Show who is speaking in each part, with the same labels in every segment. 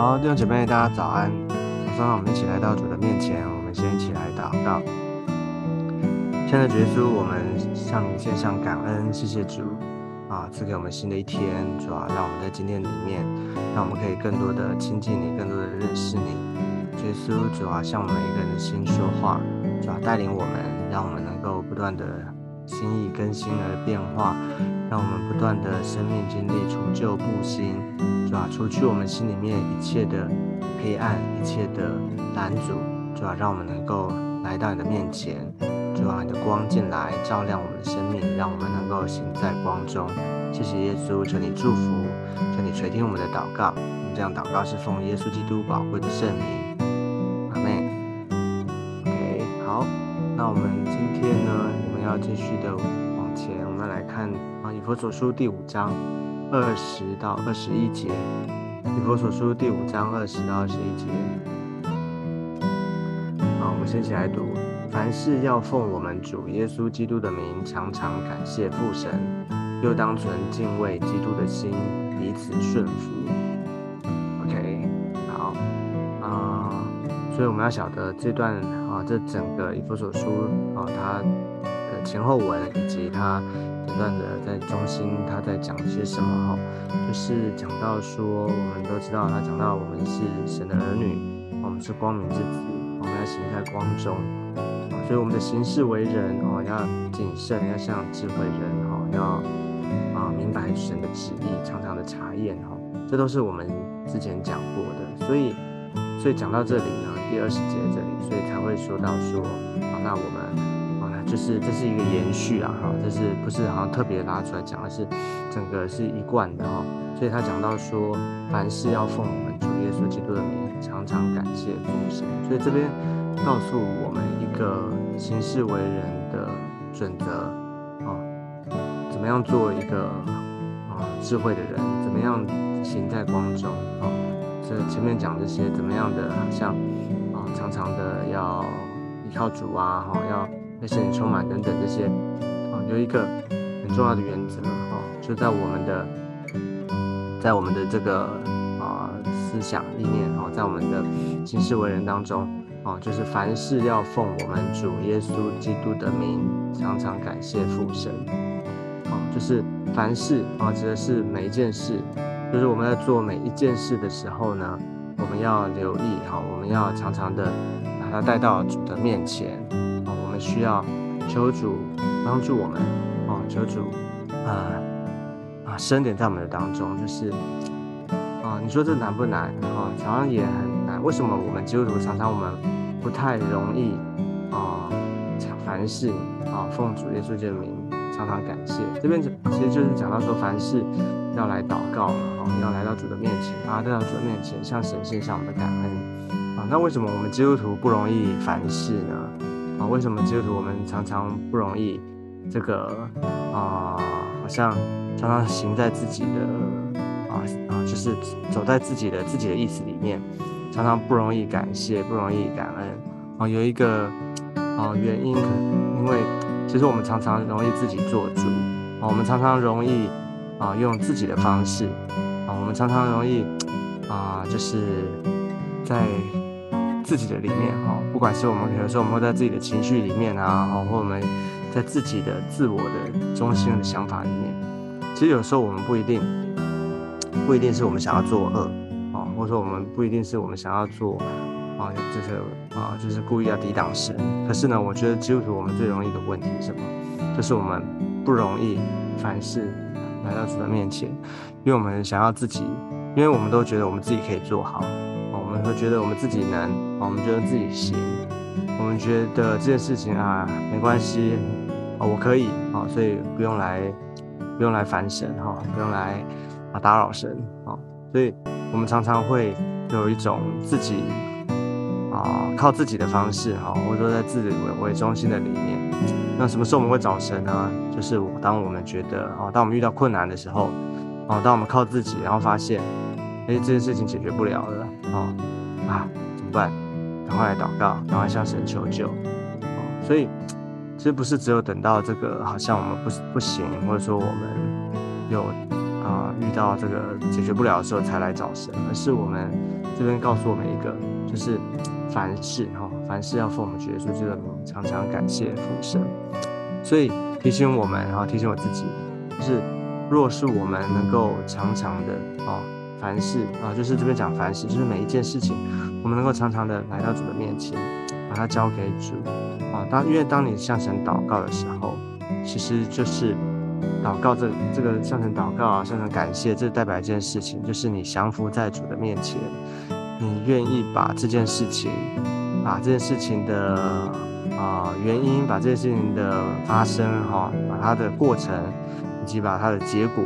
Speaker 1: 好，弟兄姐妹，大家早安。早上，我们一起来到主的面前，我们先一起来祷告。亲爱的耶稣，我们向您献上感恩，谢谢主啊，赐给我们新的一天。主啊，让我们在今天里面，让我们可以更多的亲近你，更多的认识你。耶稣，主啊，向我们每一个人的心说话，主啊，带领我们，让我们能够不断的心意更新而变化。让我们不断的生命经历除旧布新，主啊，除去我们心里面一切的黑暗，一切的拦阻，主啊，让我们能够来到你的面前，主啊，你的光进来照亮我们的生命，让我们能够行在光中。谢谢耶稣，求你祝福，求你垂听我们的祷告。我们这样祷告是奉耶稣基督宝贵的圣名，阿妹。OK，好，那我们今天呢，要继续的往前，我们来看啊。以佛所书第五章二十到二十一节，以佛所书第五章二十到二十一节。好，我们先起来读：凡事要奉我们主耶稣基督的名，常常感谢父神，又当存敬畏基督的心，彼此顺服。OK，好啊，所以我们要晓得这段啊，这整个以佛所书啊，它前后文以及它。不断的在中心，他在讲些什么哈？就是讲到说，我们都知道，他讲到我们是神的儿女，我们是光明之子，我们要行在光中。所以我们的行事为人哦，要谨慎，要像智慧人哈，要啊明白神的旨意，常常的查验哈。这都是我们之前讲过的。所以，所以讲到这里呢，第二十节这里，所以才会说到说啊，那我们。就是这是一个延续啊，哈，这是不是好像特别拉出来讲，而是整个是一贯的哈。所以他讲到说，凡事要奉我们主耶稣基督的名，常常感谢父神。所以这边告诉我们一个行事为人的准则啊，怎么样做一个啊智慧的人，怎么样行在光中啊。这前面讲这些怎么样的，像啊常常的要依靠主啊，哈要。那些你充满等等这些啊，有一个很重要的原则哈，就在我们的，在我们的这个啊思想理念哦，在我们的行事为人当中啊，就是凡事要奉我们主耶稣基督的名，常常感谢父神啊，就是凡事啊，指的是每一件事，就是我们在做每一件事的时候呢，我们要留意哈，我们要常常的把它带到主的面前。需要求主帮助我们哦，求主啊啊，深点在我们的当中，就是啊，你说这难不难啊？常常也很难。为什么我们基督徒常常我们不太容易啊？凡事啊，奉主耶稣的名，常常感谢。这边其实就是讲到说，凡事要来祷告嘛，哦，要来到主的面前啊，来到主的面前，向神献上我们的感恩啊。那为什么我们基督徒不容易凡事呢？啊，为什么基督徒我们常常不容易这个啊，好像常常行在自己的啊啊，就是走在自己的自己的意思里面，常常不容易感谢，不容易感恩啊。有一个啊原因，可能因为其实我们常常容易自己做主啊，我们常常容易啊用自己的方式啊，我们常常容易啊，就是在。自己的里面哈，不管是我们，有时候我们会在自己的情绪里面啊，或我们在自己的自我的中心的想法里面，其实有时候我们不一定，不一定是我们想要作恶啊，或者说我们不一定是我们想要做啊，就是啊，就是故意要抵挡神。可是呢，我觉得基督徒我们最容易的问题是什么？就是我们不容易凡事来到主的面前，因为我们想要自己，因为我们都觉得我们自己可以做好。我们会觉得我们自己能，我们觉得自己行，我们觉得这件事情啊没关系，啊我可以啊，所以不用来不用来烦神哈，不用来啊打扰神啊，所以我们常常会有一种自己啊靠自己的方式哈，或者说在自己为为中心的理念。那什么时候我们会找神呢？就是当我们觉得啊，当我们遇到困难的时候啊，当我们靠自己，然后发现哎这件事情解决不了了。哦啊，怎么办？赶快来祷告，赶快向神求救。哦，所以其实不是只有等到这个好像我们不不行，或者说我们有啊遇到这个解决不了的时候才来找神，而是我们这边告诉我们一个，就是凡事哈，凡事要奉我们主耶稣基督的名，常常感谢父神。所以提醒我们，然后提醒我自己，就是若是我们能够常常的啊，凡事啊，就是这边讲凡事，就是每一件事情，我们能够常常的来到主的面前，把它交给主啊。当因为当你向神祷告的时候，其实就是祷告这这个向神祷告啊，向神感谢，这代表一件事情，就是你降服在主的面前，你愿意把这件事情，把这件事情的。啊，原因把这件事情的发生哈，把它的过程以及把它的结果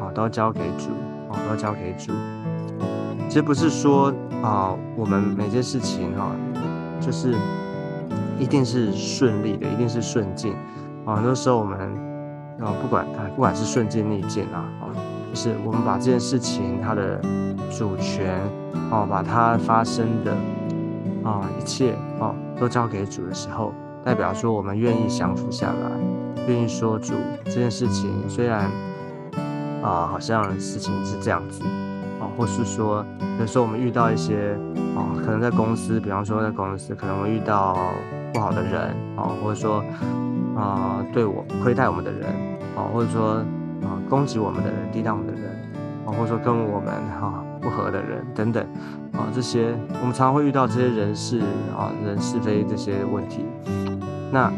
Speaker 1: 啊，都交给主都交给主。其实不是说啊，我们每件事情哈，就是一定是顺利的，一定是顺境啊。很多时候我们啊，不管它不管是顺境逆境啊，啊，就是我们把这件事情它的主权啊，把它发生的啊一切啊。都交给主的时候，代表说我们愿意降服下来，愿意说主这件事情虽然啊好像事情是这样子啊，或是说有时候我们遇到一些啊，可能在公司，比方说在公司可能会遇到不好的人啊，或者说啊对我亏待我们的人啊，或者说啊攻击我们的人、抵挡我们的人啊，或者说跟我们哈。不和的人等等，啊，这些我们常常会遇到这些人事啊，人是非这些问题。那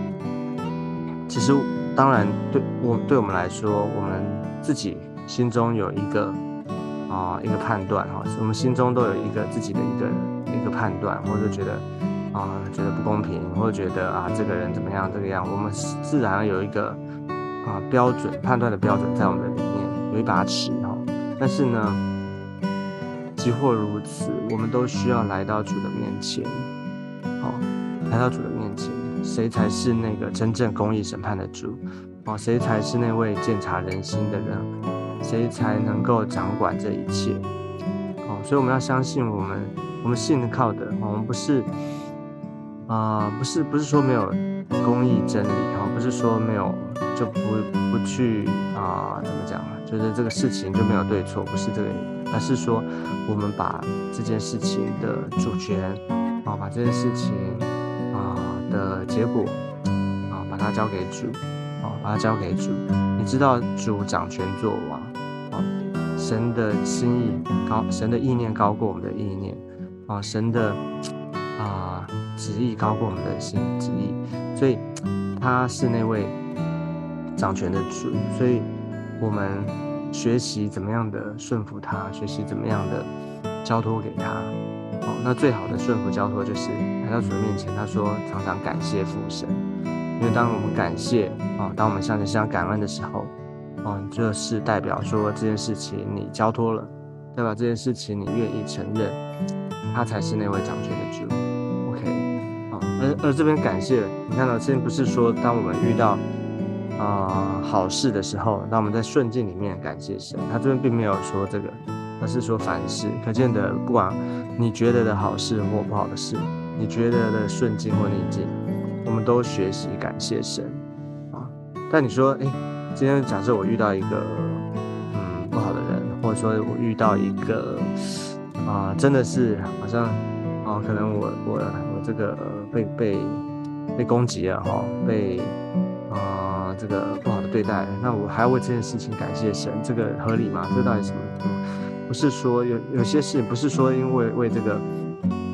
Speaker 1: 其实当然对我对我们来说，我们自己心中有一个啊一个判断哈，我们心中都有一个自己的一个一个判断，或者觉得啊觉得不公平，或者觉得啊这个人怎么样这个样，我们自然有一个啊标准判断的标准在我们的里面有一把尺哈，但是呢。即或如此，我们都需要来到主的面前，好，来到主的面前，谁才是那个真正公义审判的主？哦，谁才是那位鉴察人心的人？谁才能够掌管这一切？哦，所以我们要相信我们，我们信靠的，我们不是啊，不是不是说没有公义真理，哈，不是说没有就不不去啊，怎么讲？就是这个事情就没有对错，不是这个。而是说，我们把这件事情的主权啊，把这件事情啊的结果啊，把它交给主啊，把它交给主。你知道，主掌权作王，神的心意高，神的意念高过我们的意念啊，神的啊旨意高过我们的心旨意，所以他是那位掌权的主，所以我们。学习怎么样的顺服他，学习怎么样的交托给他。哦，那最好的顺服交托就是来到主的面前。他说，常常感谢父神，因为当我们感谢啊，当我们向神向感恩的时候，哦，这是代表说这件事情你交托了，代表这件事情你愿意承认，他才是那位掌权的主。OK，啊，而而这边感谢，你看到这边不是说当我们遇到。啊，好事的时候，那我们在顺境里面感谢神。他这边并没有说这个，而是说凡事。可见的，不管你觉得的好事或不好的事，你觉得的顺境或逆境，我们都学习感谢神啊。但你说，哎，今天假设我遇到一个嗯不好的人，或者说我遇到一个啊，真的是好像啊，可能我我我这个被被被攻击了哈，被啊。这个不好的对待，那我还要为这件事情感谢神，这个合理吗？这到底什么？不是说有有些事情，不是说因为为这个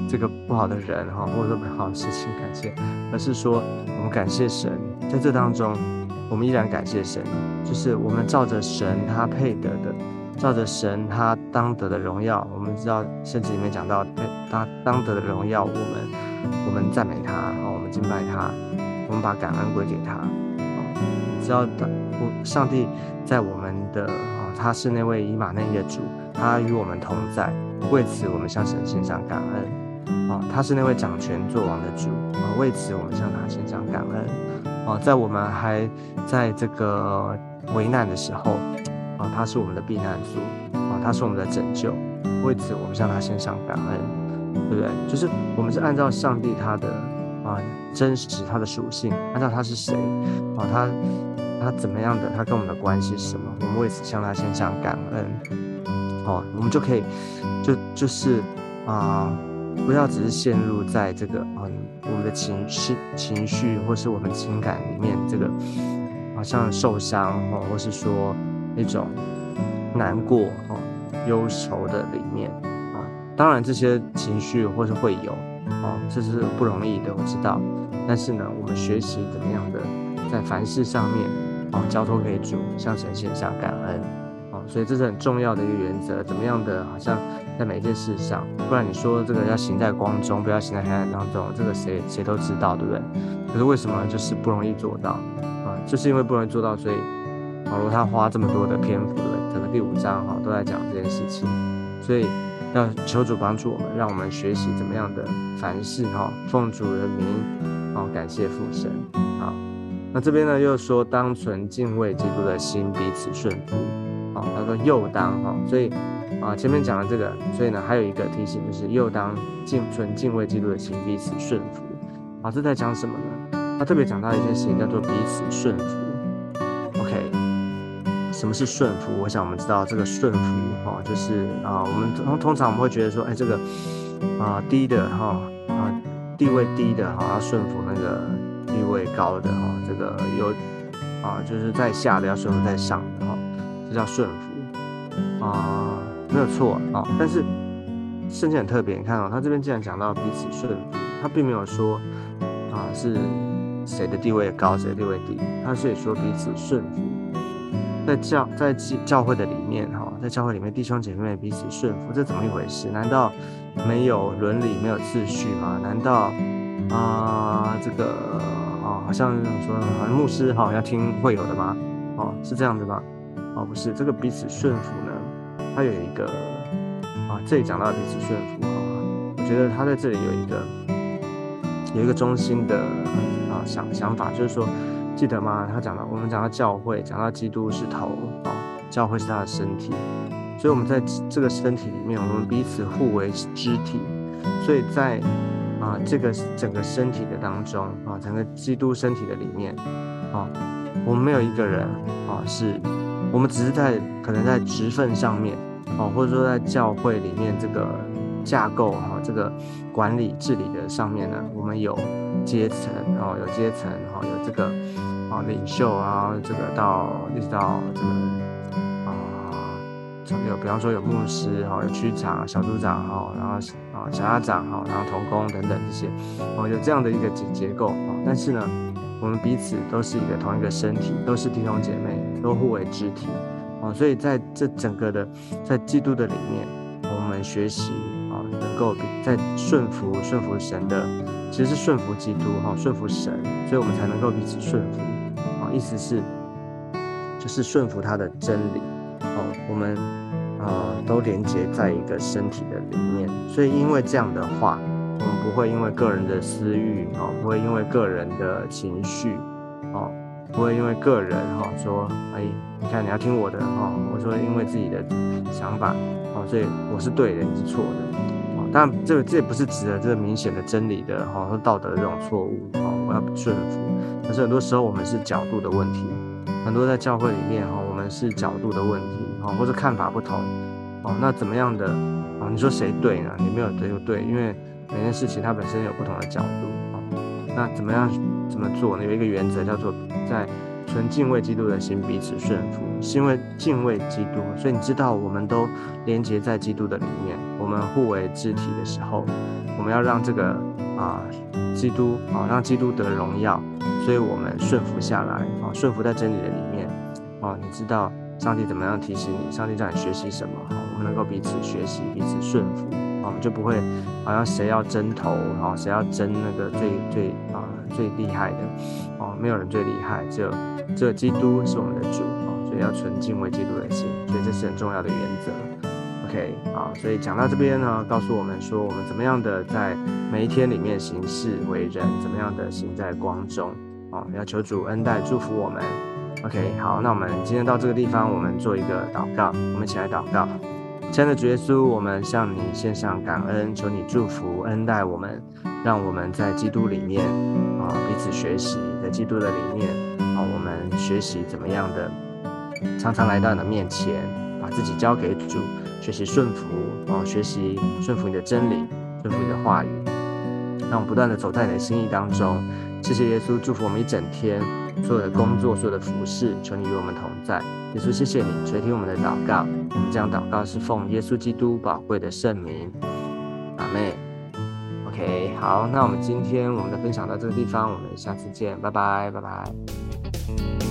Speaker 1: 这个不好的人哈，或者说不好的事情感谢，而是说我们感谢神，在这当中，我们依然感谢神，就是我们照着神他配得的，照着神他当得的荣耀，我们知道圣经里面讲到他当得的荣耀，我们我们赞美他，然后我们敬拜他，我们把感恩归给他。知道的，我上帝在我们的啊，他是那位以马内利的主，他与我们同在，为此我们向神献上感恩啊，他是那位掌权作王的主啊，为此我们向他献上感恩啊，在我们还在这个危难的时候啊，他是我们的避难所啊，他是我们的拯救，为此我们向他献上感恩，对不对？就是我们是按照上帝他的啊真实他的属性，按照他是谁啊，他。他怎么样的，他跟我们的关系是什么，我们为此向他献上感恩，哦，我们就可以就就是啊，不要只是陷入在这个嗯我们的情绪情绪或是我们情感里面这个好像受伤哦，或是说一种难过哦忧愁的里面啊，当然这些情绪或是会有哦，这是不容易的，我知道。但是呢，我们学习怎么样的在凡事上面，哦，交托给主，向神献上感恩，所以这是很重要的一个原则。怎么样的，好像在每一件事上，不然你说这个要行在光中，不要行在黑暗当中，这个谁谁都知道，对不对？可是为什么就是不容易做到啊？就是因为不容易做到，所以保罗他花这么多的篇幅，对不对？整个第五章哈都在讲这件事情，所以要求主帮助我们，让我们学习怎么样的凡事哈奉主的名。好，感谢父神。好，那这边呢又说，当存敬畏基督的心，彼此顺服。他说又当哈，所以啊前面讲了这个，所以呢还有一个提醒就是又当敬存敬畏基督的心，彼此顺服。老师在讲什么呢？他特别讲到一件事情，叫做彼此顺服。OK，什么是顺服？我想我们知道这个顺服哈，就是啊我们通通常我们会觉得说，哎这个啊低的哈啊。地位低的哈，要顺服那个地位高的哈，这个有啊，就是在下的要顺服在上的，叫顺服啊，没有错啊。但是圣经很特别，你看哦，他这边既然讲到彼此顺服，他并没有说啊是谁的地位高，谁的地位低，他是说彼此顺服，在教在教会的里面哈，在教会里面弟兄姐妹彼此顺服，这怎么一回事？难道？没有伦理，没有秩序吗？难道啊，这个啊，好像说，好像牧师哈要听会有的吗？哦，是这样子吗？哦，不是，这个彼此顺服呢，它有一个啊，这里讲到彼此顺服哈，我觉得他在这里有一个有一个中心的啊想想法，就是说，记得吗？他讲到我们讲到教会，讲到基督是头啊，教会是他的身体。所以，我们在这个身体里面，我们彼此互为肢体。所以在啊这个整个身体的当中啊，整个基督身体的里面啊，我们没有一个人啊是，我们只是在可能在职份上面哦，或者说在教会里面这个架构哈，这个管理治理的上面呢，我们有阶层哦，有阶层哈，有这个啊领袖啊，这个到一直到这个啊。有，比方说有牧师哈，有区长、小组长哈，然后啊小家长哈，然后童工等等这些，哦，有这样的一个结结构啊。但是呢，我们彼此都是一个同一个身体，都是弟兄姐妹，都互为肢体啊。所以在这整个的在基督的里面，我们学习啊，能够在顺服顺服神的，其实是顺服基督哈，顺服神，所以我们才能够彼此顺服啊。意思是就是顺服他的真理。哦，我们啊都连接在一个身体的里面，所以因为这样的话，我们不会因为个人的私欲，哦，不会因为个人的情绪，哦，不会因为个人哈说，哎，你看你要听我的，哦，我说因为自己的想法，哦，所以我是对的，你是错的，哦，当然这这也不是指的这个明显的真理的，哈，或道德的这种错误，哦，我要顺服，可是很多时候我们是角度的问题。很多在教会里面哈，我们是角度的问题哈，或者看法不同哦。那怎么样的啊？你说谁对呢？你没有对就对，因为每件事情它本身有不同的角度。那怎么样怎么做呢？有一个原则叫做在纯敬畏基督的心彼此顺服，是因为敬畏基督，所以你知道我们都连接在基督的里面，我们互为肢体的时候，我们要让这个啊基督啊让基督得荣耀。所以我们顺服下来啊，顺服在真理的里面啊，你知道上帝怎么样提醒你，上帝叫你学习什么哈，我们能够彼此学习，彼此顺服哦，就不会好像谁要争头哦，谁要争那个最最啊最厉害的哦，没有人最厉害，只有只有基督是我们的主啊，所以要纯敬畏基督的心，所以这是很重要的原则。OK 啊，所以讲到这边呢，告诉我们说，我们怎么样的在每一天里面行事为人，怎么样的行在光中。哦，要求主恩待祝福我们。OK，好，那我们今天到这个地方，我们做一个祷告。我们一起来祷告。亲爱的主耶稣，我们向你献上感恩，求你祝福恩待我们，让我们在基督里面啊彼此学习，在基督的里面啊我们学习怎么样的，常常来到你的面前，把自己交给主，学习顺服哦，学习顺服你的真理，顺服你的话语，让我们不断的走在你的心意当中。谢谢耶稣，祝福我们一整天所有的工作，所有的服饰，求你与我们同在。耶稣，谢谢你垂听我们的祷告。我们这样祷告是奉耶稣基督宝贵的圣名。阿妹，OK，好，那我们今天我们的分享到这个地方，我们下次见，拜拜，拜拜。